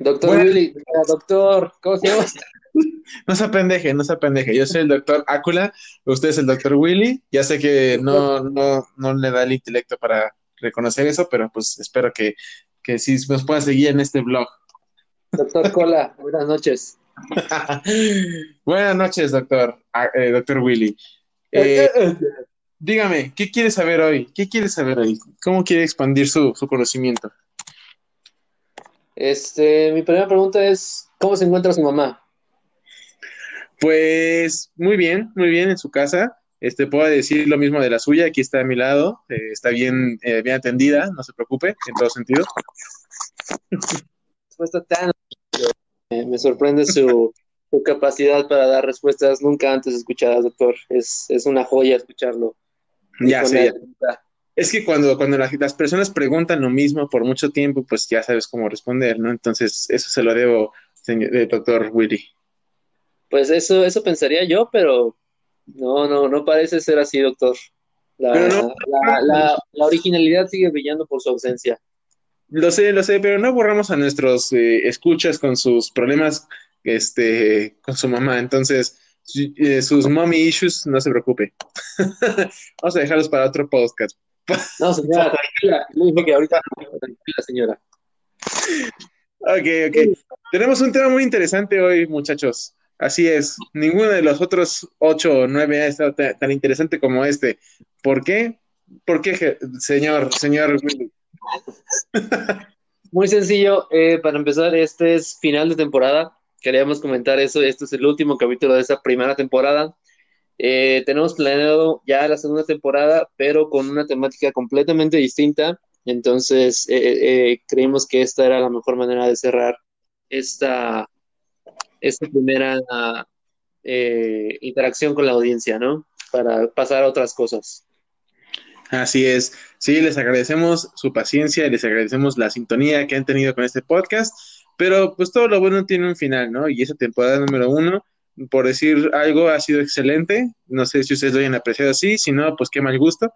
Doctor Willy, doctor, ¿cómo se llama? No se apendeje, no se apendeje. Yo soy el doctor Ácula, usted es el doctor Willy. Ya sé que no, no, no le da el intelecto para reconocer eso, pero pues espero que, que sí nos pueda seguir en este blog. Doctor Cola, buenas noches. buenas noches, doctor, eh, doctor Willy. Eh, dígame, ¿qué quiere saber hoy? ¿Qué quiere saber hoy? ¿Cómo quiere expandir su, su conocimiento? Este, mi primera pregunta es, ¿cómo se encuentra su mamá? Pues muy bien, muy bien en su casa. Este, puedo decir lo mismo de la suya, aquí está a mi lado, eh, está bien, eh, bien atendida, no se preocupe, en todo sentido. Respuesta tan... me sorprende su, capacidad para dar respuestas nunca antes escuchadas, doctor. Es, una joya escucharlo. Ya sé. Es que cuando, cuando las personas preguntan lo mismo por mucho tiempo, pues ya sabes cómo responder, ¿no? Entonces, eso se lo debo, señor, eh, doctor Willy. Pues eso, eso pensaría yo, pero no, no, no parece ser así, doctor. La, originalidad sigue brillando por su ausencia. Lo sé, lo sé, pero no borramos a nuestros eh, escuchas con sus problemas este, con su mamá. Entonces, eh, sus mommy issues, no se preocupe. Vamos a dejarlos para otro podcast. No, señora, tranquila. Le dije que ahorita tranquila, señora. Ok, ok. Tenemos un tema muy interesante hoy, muchachos. Así es, ninguno de los otros ocho o nueve ha estado tan interesante como este. ¿Por qué? ¿Por qué, señor, señor Muy sencillo, eh, para empezar, este es final de temporada. Queríamos comentar eso, este es el último capítulo de esa primera temporada. Eh, tenemos planeado ya la segunda temporada, pero con una temática completamente distinta. Entonces, eh, creímos que esta era la mejor manera de cerrar esta, esta primera eh, interacción con la audiencia, ¿no? Para pasar a otras cosas. Así es. Sí, les agradecemos su paciencia, les agradecemos la sintonía que han tenido con este podcast, pero pues todo lo bueno tiene un final, ¿no? Y esa temporada número uno, por decir algo, ha sido excelente. No sé si ustedes lo hayan apreciado así, si no, pues qué mal gusto.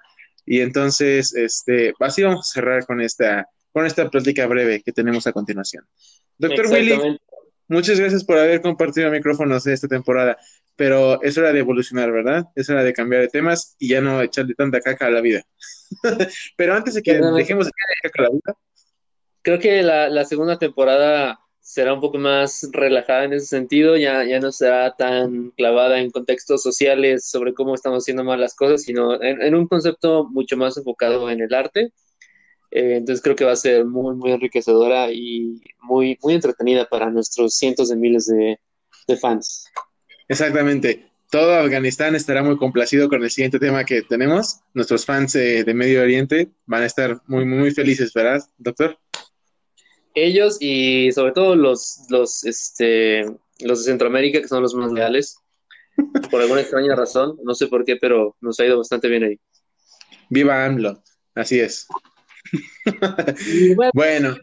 Y entonces, este, así vamos a cerrar con esta, con esta plática breve que tenemos a continuación. Doctor Willy, Muchas gracias por haber compartido micrófonos esta temporada, pero es hora de evolucionar, ¿verdad? Es hora de cambiar de temas y ya no echarle tanta caca a la vida. pero antes de que dejemos de echarle caca a la vida. Creo que la, segunda temporada será un poco más relajada en ese sentido, ya, ya no será tan clavada en contextos sociales sobre cómo estamos haciendo mal las cosas, sino en un concepto mucho más enfocado en el arte eh, entonces creo que va a ser muy, muy enriquecedora y muy, muy entretenida para nuestros cientos de miles de, fans. Exactamente. Todo Afganistán estará muy complacido con el siguiente tema que tenemos. Nuestros fans eh, de Medio Oriente van a estar muy, muy felices, ¿verdad, doctor? Ellos y sobre todo los, los, este, los de Centroamérica, que son los más leales, por alguna extraña razón, no sé por qué, pero nos ha ido bastante bien ahí. Viva AMLO, así es bueno,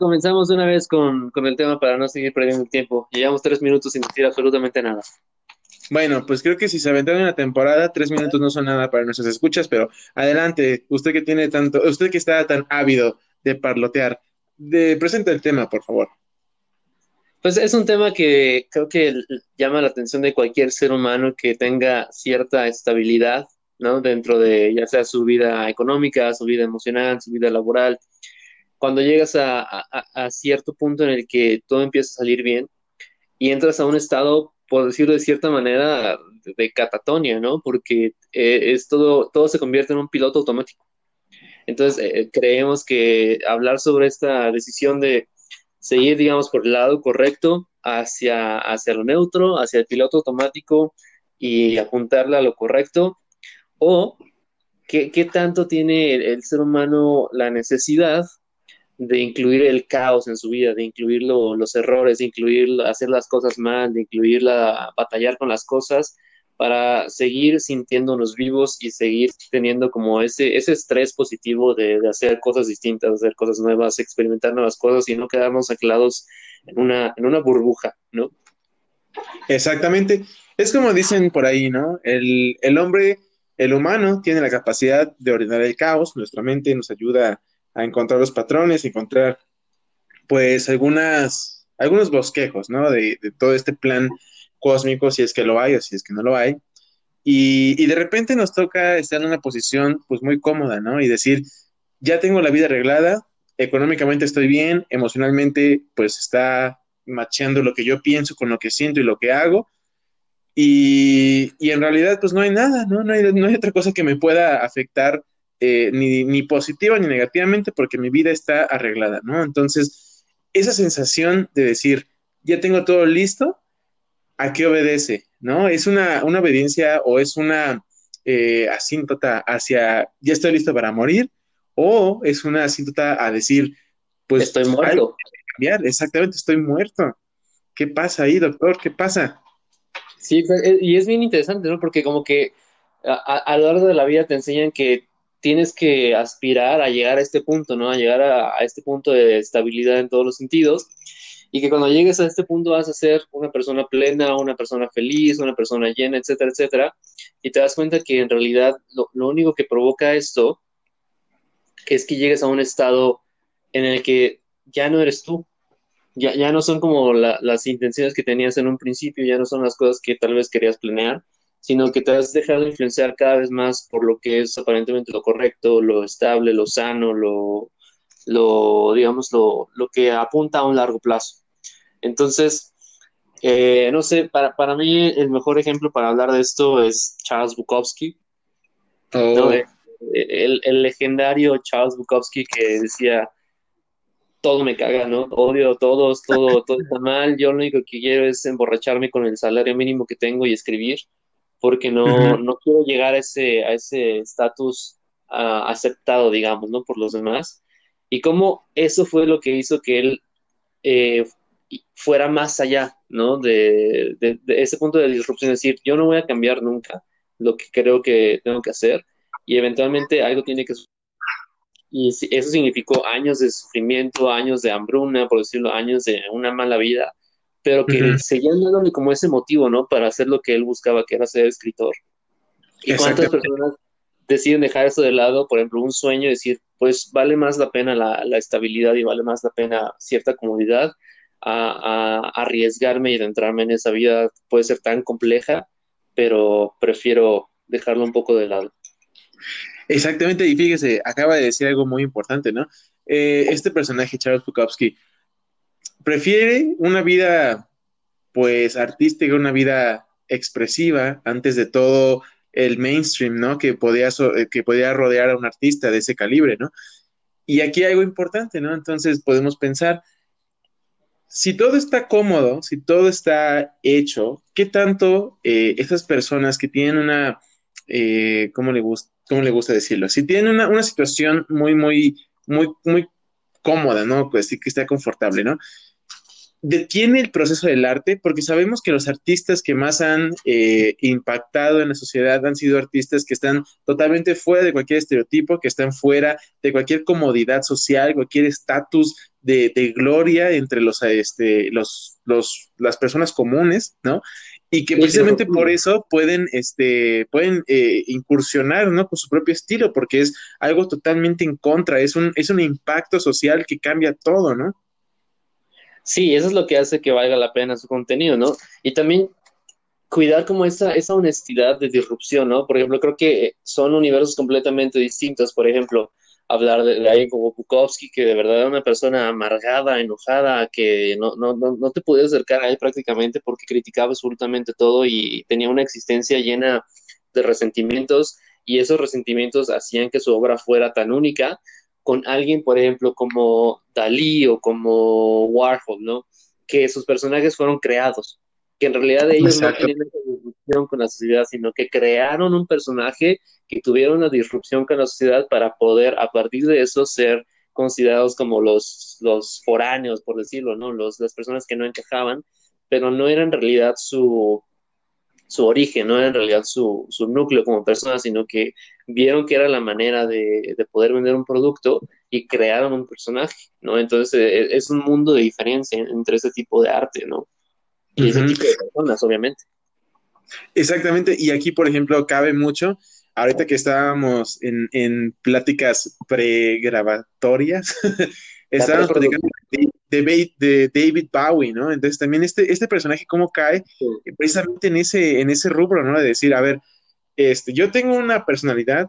Comenzamos una vez con, el tema para no seguir perdiendo el tiempo. Llevamos tres minutos sin decir absolutamente nada. Bueno, pues creo que si se aventaron una temporada, tres minutos no son nada para nuestras escuchas, pero adelante, usted que tiene tanto, usted que está tan ávido de parlotear, de, presenta el tema, por favor. Pues es un tema que creo que llama la atención de cualquier ser humano que tenga cierta estabilidad ¿no? Dentro de ya sea su vida económica, su vida emocional, su vida laboral. Cuando llegas a, cierto punto en el que todo empieza a salir bien y entras a un estado, por decirlo de cierta manera, de catatonia, ¿no? Porque eh, es todo, todo se convierte en un piloto automático. Entonces, eh, creemos que hablar sobre esta decisión de seguir, digamos, por el lado correcto hacia, hacia lo neutro, hacia el piloto automático y apuntarle a lo correcto, o qué, tanto tiene el, ser humano la necesidad de incluir el caos en su vida, de incluir los errores, de incluir hacer las cosas mal, de incluir la, batallar con las cosas para seguir sintiéndonos vivos y seguir teniendo como ese, ese estrés positivo de, hacer cosas distintas, hacer cosas nuevas, experimentar nuevas cosas y no quedarnos anclados en una, en una burbuja, ¿no? Exactamente. Es como dicen por ahí, ¿no? El, el hombre el humano tiene la capacidad de ordenar el caos, nuestra mente nos ayuda a encontrar los patrones, encontrar pues algunas algunos bosquejos, ¿no? De, todo este plan cósmico, si es que lo hay o si es que no lo hay. Y, y, de repente nos toca estar en una posición pues muy cómoda, ¿no? Y decir, ya tengo la vida arreglada, económicamente estoy bien, emocionalmente pues está macheando lo que yo pienso con lo que siento y lo que hago. Y, y en realidad pues no hay nada, ¿no? No hay, no hay otra cosa que me pueda afectar eh, ni, ni positiva ni negativamente porque mi vida está arreglada, ¿no? Entonces, esa sensación de decir, ya tengo todo listo, ¿a qué obedece? ¿No? ¿Es una, una obediencia o es una eh, asíntota hacia, ya estoy listo para morir? ¿O es una asíntota a decir, pues... Estoy muerto. Exactamente, estoy muerto. ¿Qué pasa ahí, doctor? ¿Qué pasa? Sí, eh, y es bien interesante, ¿no? Porque como que a, lo largo de la vida te enseñan que tienes que aspirar a llegar a este punto, ¿no? A llegar a, a, este punto de estabilidad en todos los sentidos. Y que cuando llegues a este punto vas a ser una persona plena, una persona feliz, una persona llena, etcétera, etcétera. Y te das cuenta que en realidad lo, lo único que provoca esto es que llegues a un estado en el que ya no eres tú. Ya, ya no son como las intenciones que tenías en un principio, ya no son las cosas que tal vez querías planear, sino que te has dejado influenciar cada vez más por lo que es aparentemente lo correcto, lo estable, lo sano, lo, lo digamos, lo, lo que apunta a un largo plazo. Entonces, eh, no sé, para, para, mí el mejor ejemplo para hablar de esto es Charles Bukowski. Oh. el, el, legendario Charles Bukowski que decía, todo me caga, ¿no? Odio a todos, todo, todo está mal. Yo lo único que quiero es emborracharme con el salario mínimo que tengo y escribir, porque no, no quiero llegar a ese a ese estatus uh, aceptado, digamos, ¿no? Por los demás. Y cómo eso fue lo que hizo que él eh, fuera más allá, ¿no? De, de, de, ese punto de disrupción, es decir, yo no voy a cambiar nunca lo que creo que tengo que hacer y eventualmente algo tiene que suceder y eso significó años de sufrimiento, años de hambruna, por decirlo, años de una mala vida, pero que uh seguían dándole como ese motivo, ¿no? Para hacer lo que él buscaba, que era ser escritor. ¿Y cuántas personas deciden dejar eso de lado? Por ejemplo, un sueño, decir, pues vale más la pena la, la estabilidad y vale más la pena cierta comodidad a, arriesgarme y adentrarme en esa vida. Puede ser tan compleja, pero prefiero dejarlo un poco de lado. Exactamente, y fíjese, acaba de decir algo muy importante, ¿no? Eh, este personaje, Charles Bukowski, prefiere una vida, pues, artística, una vida expresiva, antes de todo el mainstream, ¿no? Que podía, eh, que podía rodear a un artista de ese calibre, ¿no? Y aquí hay algo importante, ¿no? Entonces podemos pensar, si todo está cómodo, si todo está hecho, ¿qué tanto eh, personas que tienen una, eh, ¿cómo le gusta? ¿cómo le gusta decirlo? Si tiene una, una situación muy, muy, muy, muy cómoda, ¿no? Pues sí que está confortable, ¿no? Detiene el proceso del arte porque sabemos que los artistas que más han eh, impactado en la sociedad han sido artistas que están totalmente fuera de cualquier estereotipo, que están fuera de cualquier comodidad social, cualquier estatus de, de, gloria entre los, este, los, los, las personas comunes, ¿no? y que precisamente por eso pueden, este, pueden eh, incursionar, ¿no? Con su propio estilo, porque es algo totalmente en contra, es un, es un impacto social que cambia todo, ¿no? Sí, eso es lo que hace que valga la pena su contenido, ¿no? Y también cuidar como esa, esa honestidad de disrupción, ¿no? Por ejemplo, creo que son universos completamente distintos, por ejemplo, hablar de, alguien como Bukowski, que de verdad era una persona amargada, enojada, que no, no, no, te podías acercar a él prácticamente porque criticaba absolutamente todo y tenía una existencia llena de resentimientos y esos resentimientos hacían que su obra fuera tan única con alguien, por ejemplo, como Dalí o como Warhol, ¿no? Que sus personajes fueron creados, que en realidad ellos no tenían esa disrupción con la sociedad, sino que crearon un personaje que tuvieron una disrupción con la sociedad para poder a partir de eso ser considerados como los, los foráneos, por decirlo, ¿no? Los, las personas que no encajaban, pero no era en realidad su, su origen, no era en realidad su, su núcleo como persona, sino que vieron que era la manera de, de poder vender un producto y crearon un personaje, ¿no? Entonces e, es un mundo de diferencia entre ese tipo de arte, ¿no? Y ese tipo de personas, obviamente. Exactamente, y aquí, por ejemplo, cabe mucho, ahorita que estábamos en, en pláticas pregrabatorias, estábamos platicando de, de, David Bowie, ¿no? Entonces también este, este personaje, ¿cómo cae? Precisamente en ese, en ese rubro, ¿no? De decir, a ver, este, yo tengo una personalidad,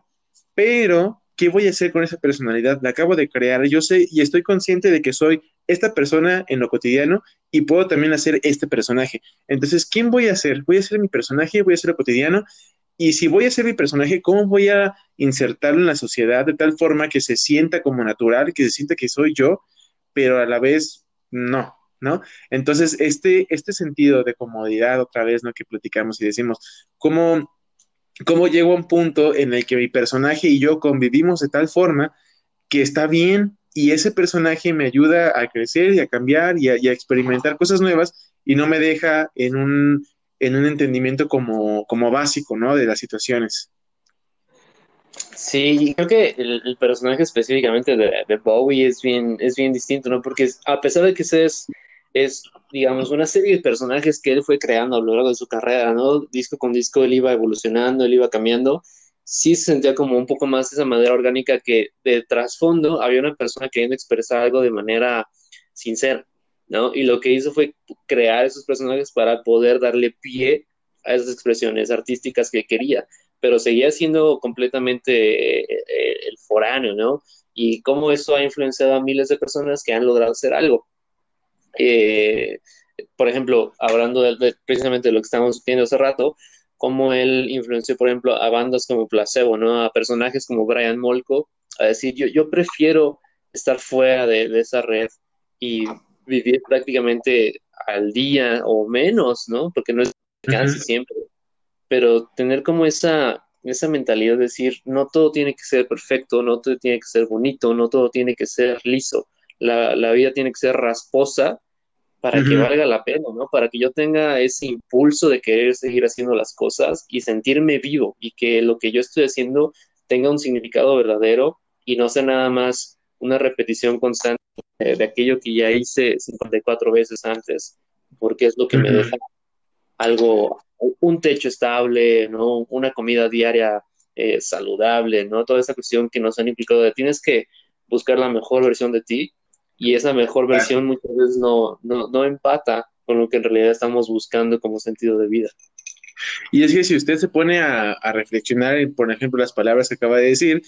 pero ¿qué voy a hacer con esa personalidad? La acabo de crear, yo sé y estoy consciente de que soy esta persona en lo cotidiano y puedo también hacer este personaje. Entonces, ¿quién voy a ser? Voy a ser mi personaje, voy a ser lo cotidiano y si voy a ser mi personaje, ¿cómo voy a insertarlo en la sociedad de tal forma que se sienta como natural, que se sienta que soy yo, pero a la vez no, ¿no? Entonces, este, este sentido de comodidad, otra vez, ¿no? Que platicamos y decimos, ¿cómo, cómo llego a un punto en el que mi personaje y yo convivimos de tal forma que está bien y ese personaje me ayuda a crecer y a cambiar y a, experimentar cosas nuevas y no me deja en un en un entendimiento como, como básico, ¿no? De las situaciones. Sí, creo que el, personaje específicamente de, Bowie es bien, es bien distinto, ¿no? Porque a pesar de que es, es, digamos, una serie de personajes que él fue creando a lo largo de su carrera, ¿no? Disco con disco él iba evolucionando, él iba cambiando, sí se sentía como un poco más esa manera orgánica que de trasfondo había una persona queriendo expresar algo de manera sincera, ¿no? Y lo que hizo fue crear esos personajes para poder darle pie a esas expresiones artísticas que quería, pero seguía siendo completamente eh, el foráneo, ¿no? Y cómo eso ha influenciado a miles de personas que han logrado hacer algo. Eh, por ejemplo, hablando de, precisamente de lo que estábamos viendo hace rato, cómo él influenció, por ejemplo, a bandas como Placebo, ¿no? A personajes como Brian Molko, a decir, yo, yo prefiero estar fuera de, de esa red y vivir prácticamente al día o menos, ¿no? Porque no es casi siempre. Pero tener como esa, esa mentalidad de decir, no todo tiene que ser perfecto, no todo tiene que ser bonito, no todo tiene que ser liso. La, la vida tiene que ser rasposa para que valga la pena, ¿no? Para que yo tenga ese impulso de querer seguir haciendo las cosas y sentirme vivo y que lo que yo estoy haciendo tenga un significado verdadero y no sea nada más una repetición constante de aquello que ya hice 54 veces antes, porque es lo que me deja algo, un techo estable, ¿no? Una comida diaria eh, saludable, ¿no? Toda esa cuestión que nos han implicado de tienes que buscar la mejor versión de ti y esa mejor versión muchas veces no, no, no empata con lo que en realidad estamos buscando como sentido de vida. Y es que si usted se pone a, a reflexionar, por ejemplo, las palabras que acaba de decir,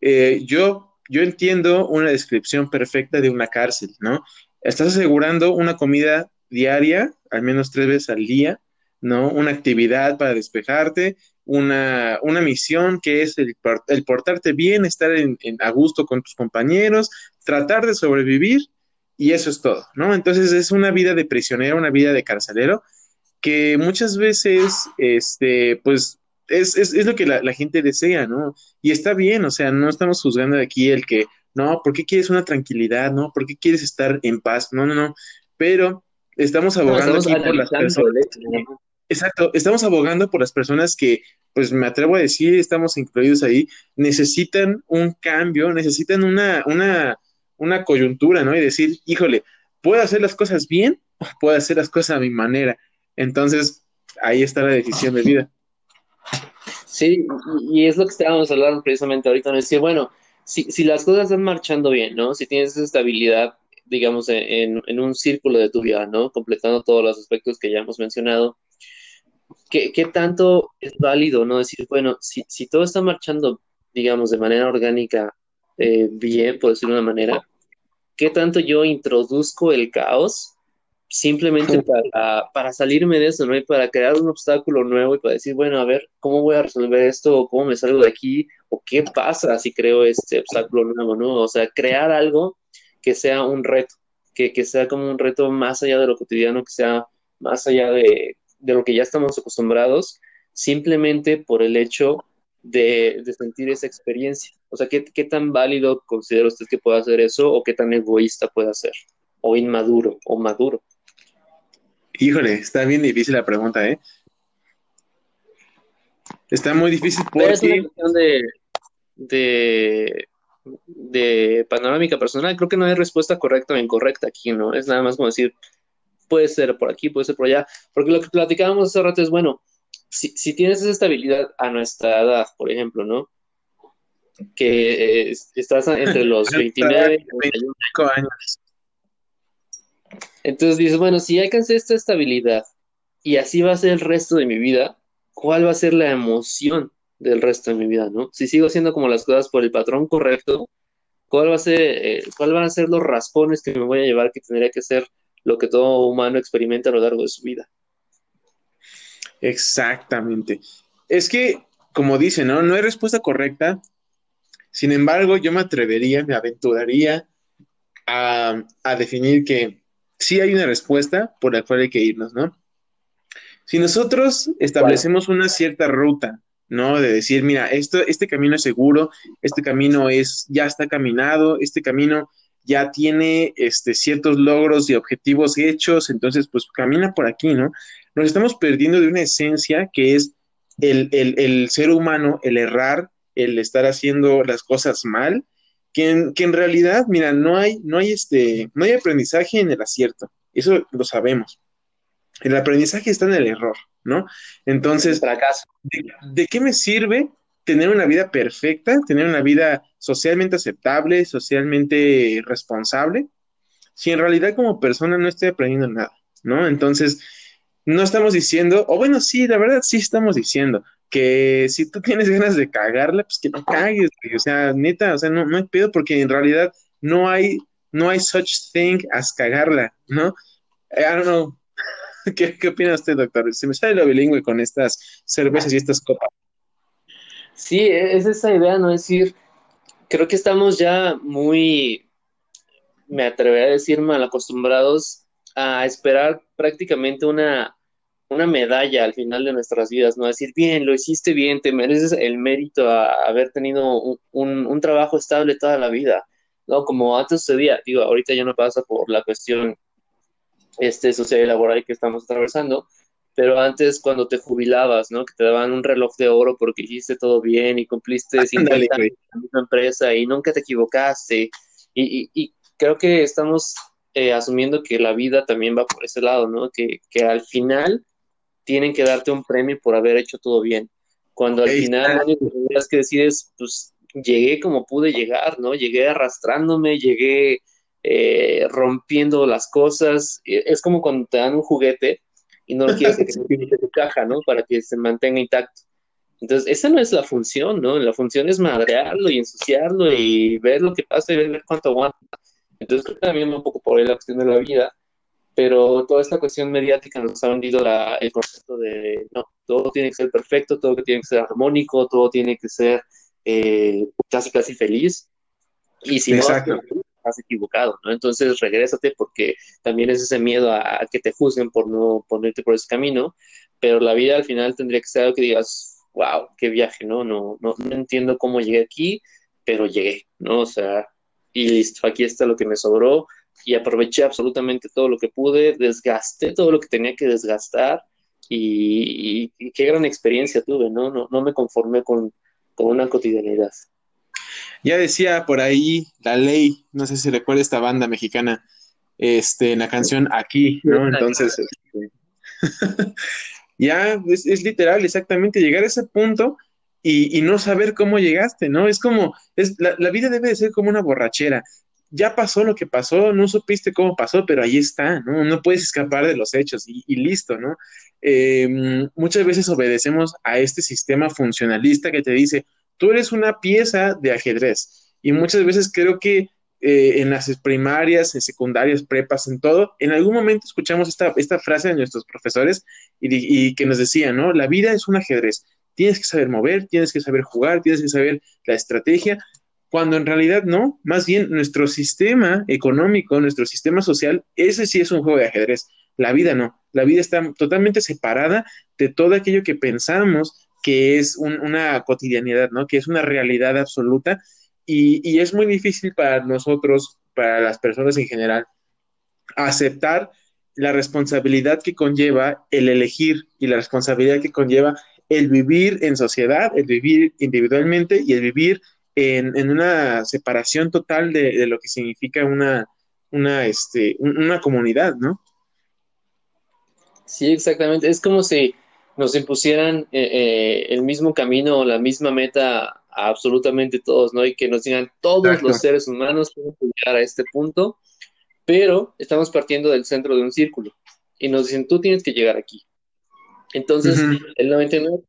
eh, yo yo entiendo una descripción perfecta de una cárcel, ¿no? Estás asegurando una comida diaria, al menos tres veces al día, ¿no? Una actividad para despejarte, una, una misión que es el, el portarte bien, estar en, a gusto con tus compañeros, tratar de sobrevivir y eso es todo, ¿no? Entonces es una vida de prisionero, una vida de carcelero que muchas veces, este, pues es, es, es lo que la, la, gente desea, ¿no? Y está bien, o sea, no estamos juzgando de aquí el que, no, ¿por qué quieres una tranquilidad, no? ¿Por qué quieres estar en paz? No, no, no. Pero estamos abogando aquí por las personas. Exacto, estamos abogando por las personas que, pues me atrevo a decir, estamos incluidos ahí, necesitan un cambio, necesitan una, una, una coyuntura, ¿no? Y decir, híjole, ¿puedo hacer las cosas bien o puedo hacer las cosas a mi manera? Entonces, ahí está la decisión de vida. Sí, y, es lo que estábamos hablando precisamente ahorita, ¿no? decir, bueno, si, si las cosas están marchando bien, ¿no? Si tienes esa estabilidad, digamos, en, en, un círculo de tu vida, ¿no? Completando todos los aspectos que ya hemos mencionado, ¿qué, qué tanto es válido, ¿no? Decir, bueno, si, si todo está marchando, digamos, de manera orgánica, eh, bien, por decirlo de una manera, ¿qué tanto yo introduzco el caos simplemente para, para, salirme de eso, ¿no? Y para crear un obstáculo nuevo y para decir, bueno, a ver, ¿cómo voy a resolver esto? ¿O cómo me salgo de aquí? ¿O qué pasa si creo este obstáculo nuevo, ¿no? O sea, crear algo que sea un reto, que, que sea como un reto más allá de lo cotidiano, que sea más allá de, de lo que ya estamos acostumbrados, simplemente por el hecho de, de sentir esa experiencia. O sea, ¿qué, ¿qué tan válido considera usted que pueda hacer eso o qué tan egoísta puede ser? O inmaduro o maduro. Híjole, está bien difícil la pregunta, ¿eh? Está muy difícil porque... es una cuestión de, de, de panorámica personal. Creo que no hay respuesta correcta o incorrecta aquí, ¿no? Es nada más como decir, puede ser por aquí, puede ser por allá. Porque lo que platicábamos hace rato es, bueno, si, si tienes esa estabilidad a nuestra edad, por ejemplo, ¿no? Que eh, estás entre los 29 y 31 años Entonces dices, bueno, si alcancé esta estabilidad y así va a ser el resto de mi vida, ¿cuál va a ser la emoción del resto de mi vida, no? Si sigo haciendo como las cosas por el patrón correcto, ¿cuál va a ser, eh, cuál van a ser los raspones que me voy a llevar que tendría que ser lo que todo humano experimenta a lo largo de su vida? Exactamente. Es que, como dice, ¿no? No hay respuesta correcta. Sin embargo, yo me atrevería, me aventuraría a, a definir que sí hay una respuesta por la cual hay que irnos, ¿no? Si nosotros establecemos una cierta ruta, ¿no? De decir, mira, esto, este camino es seguro, este camino es, ya está caminado, este camino ya tiene este, ciertos logros y objetivos hechos, entonces, pues camina por aquí, ¿no? Nos estamos perdiendo de una esencia que es el, el, ser humano, el errar, el estar haciendo las cosas mal, que en, que en realidad, mira, no hay, no hay este, no hay aprendizaje en el acierto, eso lo sabemos. El aprendizaje está en el error, ¿no? Entonces, ¿de, ¿de, qué me sirve tener una vida perfecta, tener una vida socialmente aceptable, socialmente responsable, si en realidad como persona no estoy aprendiendo nada, ¿no? Entonces, no estamos diciendo, o bueno, sí, la verdad sí estamos diciendo que si tú tienes ganas de cagarla, pues que no cagues, o sea, neta, o sea, no, no hay pedo porque en realidad no hay, no hay such thing as cagarla, ¿no? I don't know, ¿Qué, ¿Qué, opina usted, doctor? Se me sale lo bilingüe con estas cervezas y estas copas. Sí, es esa idea, ¿no? Es decir, creo que estamos ya muy, me atrevería a decir, mal acostumbrados a esperar prácticamente una, una medalla al final de nuestras vidas, ¿no? Decir, bien, lo hiciste bien, te mereces el mérito a haber tenido un, un trabajo estable toda la vida, ¿no? Como antes sucedía, digo, ahorita ya no pasa por la cuestión este, social y laboral que estamos atravesando, pero antes cuando te jubilabas, ¿no? Que te daban un reloj de oro porque hiciste todo bien y cumpliste 50 años en la misma empresa y nunca te equivocaste. Y, y, creo que estamos eh, asumiendo que la vida también va por ese lado, ¿no? Que, que, al final tienen que darte un premio por haber hecho todo bien. Cuando al final lo que decides, pues llegué como pude llegar, ¿no? Llegué arrastrándome, llegué eh, rompiendo las cosas. Es como cuando te dan un juguete y no lo quieres que se de tu caja, ¿no? Para que se mantenga intacto. Entonces, esa no es la función, ¿no? La función es madrearlo y ensuciarlo y ver lo que pasa y ver cuánto aguanta. Entonces, creo que también un poco por ahí la cuestión de la vida, pero toda esta cuestión mediática nos ha vendido la, el concepto de, no, todo tiene que ser perfecto, todo tiene que ser armónico, todo tiene que ser eh, casi casi feliz. Y si Exacto. no, has equivocado, ¿no? Entonces regrésate porque también es ese miedo a, que te juzguen por no ponerte por ese camino, pero la vida al final tendría que ser algo que digas, wow, qué viaje, ¿no? No, no, no entiendo cómo llegué aquí, pero llegué, ¿no? O sea, y listo, aquí está lo que me sobró y aproveché absolutamente todo lo que pude, desgasté todo lo que tenía que desgastar y, qué gran experiencia tuve, ¿no? No, no me conformé con, con una cotidianidad. Ya decía por ahí la ley, no sé si recuerda esta banda mexicana, este, en la canción Aquí, ¿no? Entonces, este, ya es, literal, exactamente, llegar a ese punto y, no saber cómo llegaste, ¿no? Es como, es, la, vida debe de ser como una borrachera. Ya pasó lo que pasó, no supiste cómo pasó, pero ahí está, ¿no? No puedes escapar de los hechos y, listo, ¿no? Em, muchas veces obedecemos a este sistema funcionalista que te dice, tú eres una pieza de ajedrez. Y muchas veces creo que eh, en las primarias, en secundarias, prepas, en todo, en algún momento escuchamos esta, esta frase de nuestros profesores y, que nos decían, ¿no? La vida es un ajedrez. Tienes que saber mover, tienes que saber jugar, tienes que saber la estrategia, cuando en realidad no, más bien nuestro sistema económico, nuestro sistema social, ese sí es un juego de ajedrez. La vida no, la vida está totalmente separada de todo aquello que pensamos que es una cotidianidad, ¿no? Que es una realidad absoluta y, es muy difícil para nosotros, para las personas en general, aceptar la responsabilidad que conlleva el elegir y la responsabilidad que conlleva el vivir en sociedad, el vivir individualmente y el vivir en, una separación total de, lo que significa una, una, este, una comunidad, ¿no? Sí, exactamente. Es como si nos impusieran eh, eh, el mismo camino o la misma meta a absolutamente todos, ¿no? Y que nos digan todos los seres humanos pueden llegar a este punto, pero estamos partiendo del centro de un círculo y nos dicen, tú tienes que llegar aquí. Entonces, el 99%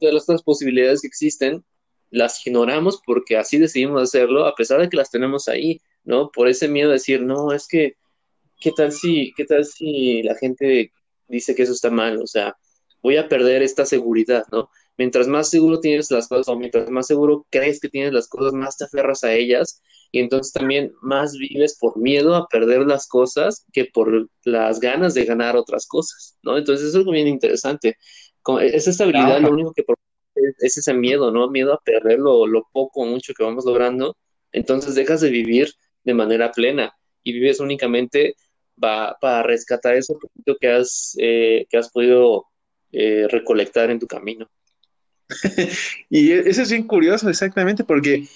de las otras posibilidades que existen las ignoramos porque así decidimos hacerlo, a pesar de que las tenemos ahí, ¿no? Por ese miedo de decir, no, es que, ¿qué tal si, qué tal si la gente dice que eso está mal? O sea, voy a perder esta seguridad, ¿no? Mientras más seguro tienes las cosas o mientras más seguro crees que tienes las cosas, más te aferras a ellas y entonces también más vives por miedo a perder las cosas que por las ganas de ganar otras cosas, ¿no? Entonces eso es bien interesante. Esa estabilidad lo único que es ese miedo, ¿no? Miedo a perder lo, poco o mucho que vamos logrando. Entonces dejas de vivir de manera plena y vives únicamente para rescatar eso que has, eh, que has podido eh, recolectar en tu camino. y e, eso es bien curioso, exactamente, porque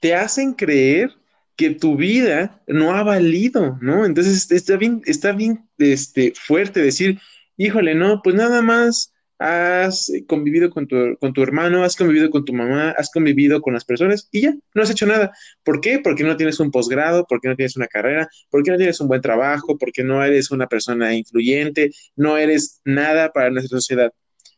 te hacen creer que tu vida no ha valido, ¿no? Entonces está bien, está bien este, fuerte decir, híjole, no, pues nada más has convivido con tu, con tu hermano, has convivido con tu mamá, has convivido con las personas y ya, no has hecho nada. ¿Por qué? Porque no tienes un posgrado, porque no tienes una carrera, porque no tienes un buen trabajo, porque no eres una persona influyente, no eres nada para nuestra sociedad.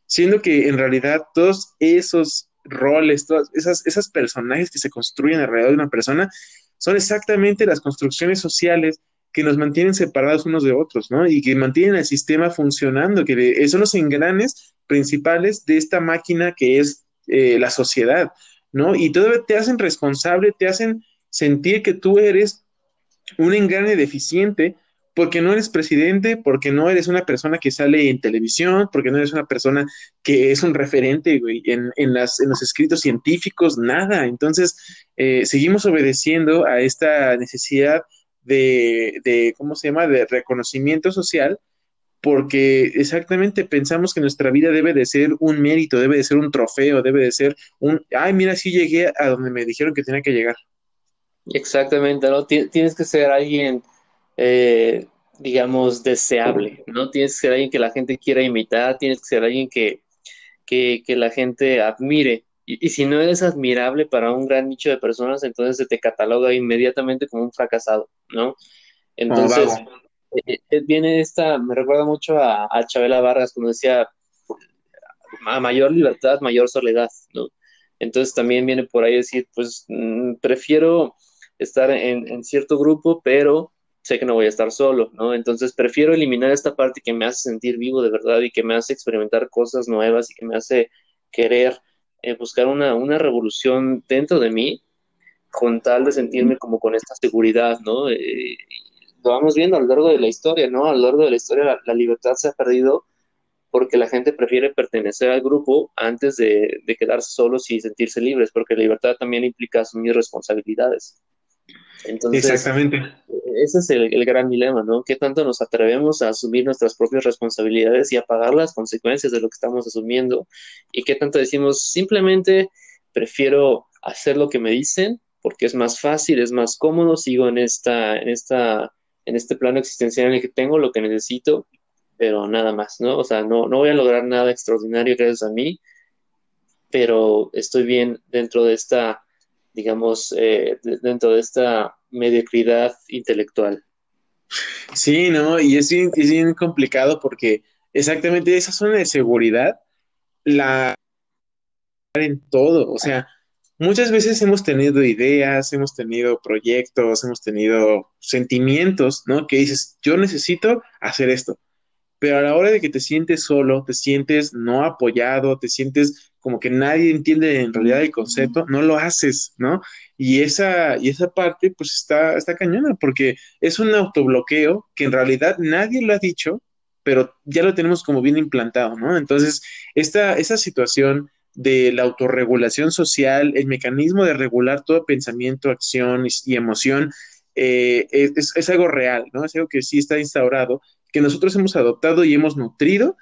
Siendo que en realidad todos esos roles, todas esas, esas personajes que se construyen alrededor de una persona son exactamente las construcciones sociales que nos mantienen separados unos de otros, ¿no? Y que mantienen el sistema funcionando, que son los engranes principales de esta máquina que es eh, la sociedad, ¿no? Y todavía te hacen responsable, te hacen sentir que tú eres un engrane deficiente porque no eres presidente, porque no eres una persona que sale en televisión, porque no eres una persona que es un referente en, en los escritos científicos, nada. Entonces, eh, seguimos obedeciendo a esta necesidad de, ¿cómo se llama?, de reconocimiento social, porque exactamente pensamos que nuestra vida debe de ser un mérito, debe de ser un trofeo, debe de ser un, ay, mira, sí llegué a donde me dijeron que tenía que llegar. Exactamente, ¿no? Tienes que ser alguien, eh, digamos, deseable, ¿no? Tienes que ser alguien que la gente quiera imitar, tienes que ser alguien que, que, que la gente admire. Y, si no eres admirable para un gran nicho de personas, entonces se te cataloga inmediatamente como un fracasado, ¿no? Entonces, eh, eh, viene esta, me recuerda mucho a, a Chabela Vargas cuando decía, a mayor libertad, mayor soledad, ¿no? Entonces también viene por ahí decir, pues mm, prefiero estar en, en, cierto grupo, pero sé que no voy a estar solo, ¿no? Entonces prefiero eliminar esta parte que me hace sentir vivo de verdad y que me hace experimentar cosas nuevas y que me hace querer eh, buscar una, una, revolución dentro de mí con tal de sentirme como con esta seguridad, ¿no? Eh, lo vamos viendo a lo largo de la historia, ¿no? A lo largo de la historia la, libertad se ha perdido porque la gente prefiere pertenecer al grupo antes de, de quedarse solos y sentirse libres, porque la libertad también implica asumir responsabilidades. Entonces, Exactamente. Ese es el, gran dilema, ¿no? ¿Qué tanto nos atrevemos a asumir nuestras propias responsabilidades y a pagar las consecuencias de lo que estamos asumiendo? ¿Y qué tanto decimos, simplemente prefiero hacer lo que me dicen porque es más fácil, es más cómodo, sigo en, esta, en, esta, en este plano existencial en el que tengo lo que necesito, pero nada más, ¿no? O sea, no, no voy a lograr nada extraordinario gracias a mí, pero estoy bien dentro de esta digamos, eh, dentro de esta mediocridad intelectual. Sí, no, y es bien, es bien complicado porque exactamente esa zona de seguridad la en todo, o sea, muchas veces hemos tenido ideas, hemos tenido proyectos, hemos tenido sentimientos, ¿no? Que dices, yo necesito hacer esto, pero a la hora de que te sientes solo, te sientes no apoyado, te sientes como que nadie entiende en realidad el concepto, no lo haces, ¿no? Y esa, y esa parte, pues está, está cañona, porque es un autobloqueo que en realidad nadie lo ha dicho, pero ya lo tenemos como bien implantado, ¿no? Entonces, esta, esa situación de la autorregulación social, el mecanismo de regular todo pensamiento, acción y, emoción, eh, es, es, algo real, ¿no? Es algo que sí está instaurado, que nosotros hemos adoptado y hemos nutrido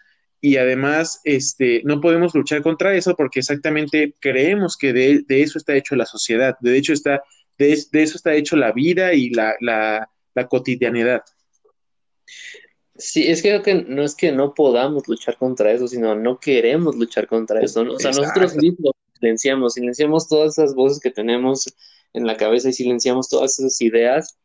y además este, no podemos luchar contra eso porque exactamente creemos que de, eso está hecho la sociedad, de hecho está, de, eso está hecho la vida y la, la, cotidianidad. Sí, es que creo que no es que no podamos luchar contra eso, sino no queremos luchar contra eso. O sea, nosotros mismos silenciamos, silenciamos todas esas voces que tenemos en la cabeza y silenciamos todas esas ideas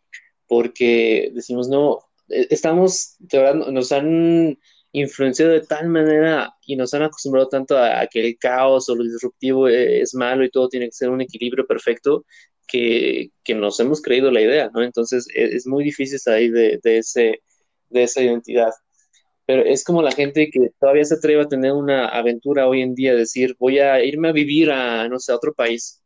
porque decimos, no, eh, estamos, de verdad, nos han influenciado de tal manera y nos han acostumbrado tanto a, que el caos o lo disruptivo e, es malo y todo tiene que ser un equilibrio perfecto que, nos hemos creído la idea, ¿no? Entonces e, es, muy difícil salir de, de, ese, de esa identidad. Pero es como la gente que todavía se atreve a tener una aventura hoy en día, decir, voy a irme a vivir a, no sé, a otro país,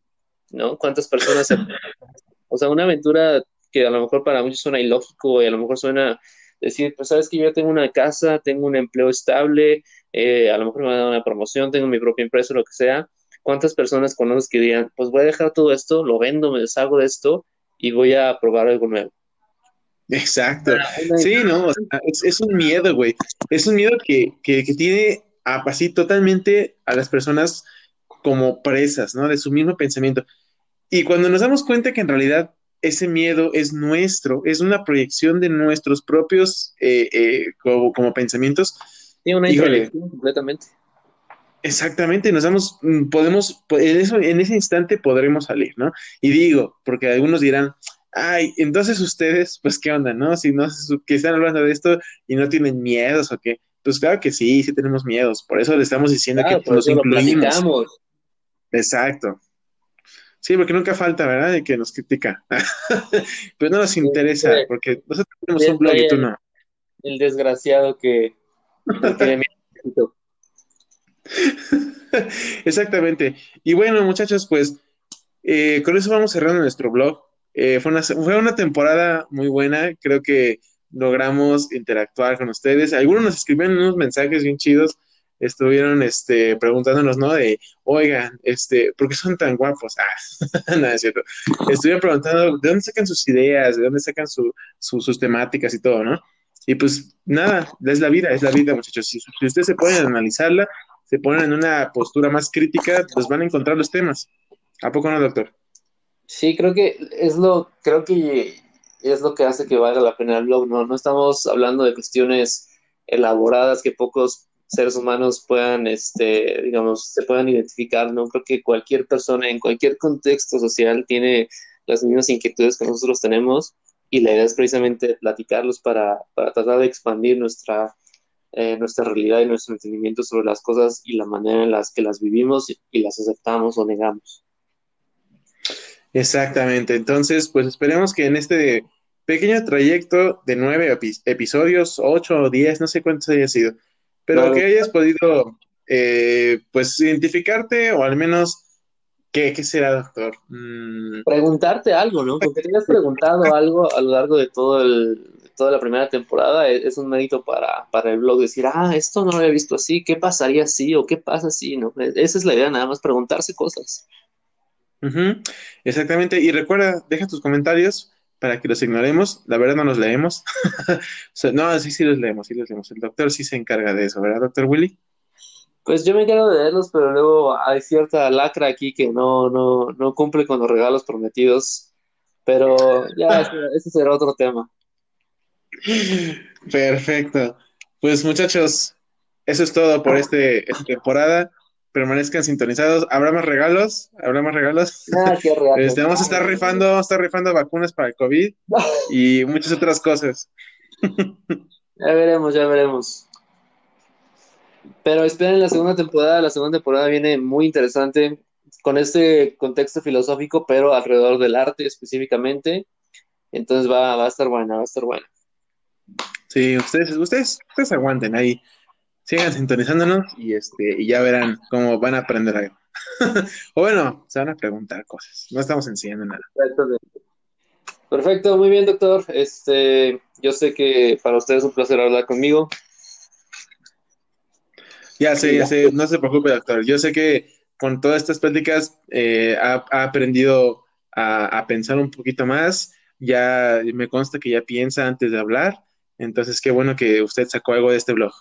¿no? ¿Cuántas personas? o sea, una aventura que a lo mejor para muchos suena ilógico y a lo mejor suena decir, pues sabes que yo tengo una casa, tengo un empleo estable, eh, a lo mejor me van a dar una promoción, tengo mi propia empresa, lo que sea. ¿Cuántas personas conoces que dirían, pues voy a dejar todo esto, lo vendo, me deshago de esto y voy a probar algo nuevo? Exacto. Sí, no, es, un miedo, güey. Es un miedo que, que, que tiene así totalmente a las personas como presas, ¿no? De su mismo pensamiento. Y cuando nos damos cuenta que en realidad ese miedo es nuestro, es una proyección de nuestros propios eh, eh, como, pensamientos. Sí, una Híjole, completamente. Exactamente, nos damos, mm, podemos, en, eso, en ese instante podremos salir, ¿no? Y digo, porque algunos dirán, ay, entonces ustedes, pues, ¿qué onda, no? Si no, que están hablando de esto y no tienen miedos o qué. Pues claro que sí, sí tenemos miedos, por eso le estamos diciendo que nos incluimos. Exacto. Sí, porque nunca falta, ¿verdad? De que nos critica. Pero no nos interesa, porque nosotros tenemos un blog y tú no. El desgraciado que, Exactamente. Y bueno, muchachos, pues eh, con eso vamos cerrando nuestro blog. Eh, fue, una, fue una temporada muy buena. Creo que logramos interactuar con ustedes. Algunos nos escribieron unos mensajes bien chidos estuvieron este, preguntándonos, ¿no? De, oigan, este, ¿por qué son tan guapos? Ah, nada, es cierto. Estuvieron preguntando de dónde sacan sus ideas, de dónde sacan sus temáticas y todo, ¿no? Y pues nada, es la vida, es la vida, muchachos. Si, ustedes se pueden analizarla, se ponen en una postura más crítica, pues van a encontrar los temas. ¿A poco no, doctor? Sí, creo que es lo, creo que es lo que hace que valga la pena el blog, ¿no? No estamos hablando de cuestiones elaboradas que pocos seres humanos puedan, este, digamos, se puedan identificar, ¿no? Creo que cualquier persona en cualquier contexto social tiene las mismas inquietudes que nosotros tenemos y la idea es precisamente platicarlos para, para tratar de expandir nuestra, eh, nuestra realidad y nuestro entendimiento sobre las cosas y la manera en las que las vivimos y las aceptamos o negamos. Exactamente, entonces, pues esperemos que en este pequeño trayecto de nueve episodios, ocho o diez, no sé cuántos haya sido, pero que hayas podido, eh, pues, identificarte o al menos, ¿qué, qué será, doctor? Mm. Preguntarte algo, ¿no? Porque te hayas preguntado algo a lo largo de todo el, toda la primera temporada, e, es, un mérito para, para, el blog decir, ah, esto no lo había visto así, ¿qué pasaría así o qué pasa así? ¿no? E, esa es la idea, nada más preguntarse cosas. Exactamente, y recuerda, deja tus comentarios para que los ignoremos. La verdad no los leemos. no, sí, sí los leemos, sí los leemos. El doctor sí se encarga de eso, ¿verdad, doctor Willy? Pues yo me encargo de leerlos, pero luego hay cierta lacra aquí que no, no, no cumple con los regalos prometidos. Pero ya, ese será otro tema. Perfecto. Pues muchachos, eso es todo por este, esta temporada permanezcan sintonizados. Habrá más regalos, habrá más regalos. Ah, qué este, vamos a estar rifando, vamos a estar rifando vacunas para el COVID y muchas otras cosas. ya veremos, ya veremos. Pero esperen la segunda temporada, la segunda temporada viene muy interesante con este contexto filosófico, pero alrededor del arte específicamente. Entonces va, va a estar buena, va a estar buena. Sí, ustedes, ustedes, ustedes aguanten ahí sigan sintonizándonos y este y ya verán cómo van a aprender algo. o bueno, se van a preguntar cosas. No estamos enseñando nada. Perfecto, muy bien, doctor. Este, yo sé que para ustedes es un placer hablar conmigo. Ya sé, ya sé, no se preocupe, doctor. Yo sé que con todas estas pláticas eh, ha, aprendido a, a pensar un poquito más. Ya me consta que ya piensa antes de hablar. Entonces, qué bueno que usted sacó algo de este blog.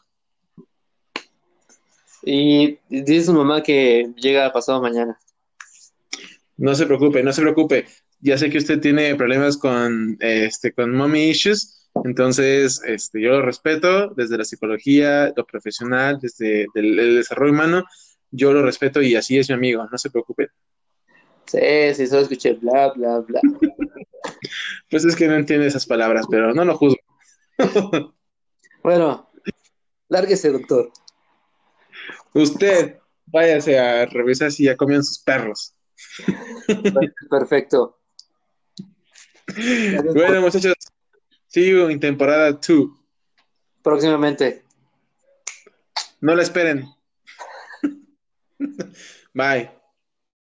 Y dice su mamá que llega pasado mañana. No se preocupe, no se preocupe. Ya sé que usted tiene problemas con, este, con mommy issues, entonces este, yo lo respeto desde la psicología, lo profesional, desde el, desarrollo humano, yo lo respeto y así es mi amigo, no se preocupe. Sí, sí, solo escuché bla, bla, bla. Pues es que no entiende esas palabras, pero no lo juzgo. Bueno, lárguese, doctor. Usted váyase a revisar si ya comían sus perros. Perfecto. Bueno, muchachos, see you en temporada 2. Próximamente. No la esperen. Bye.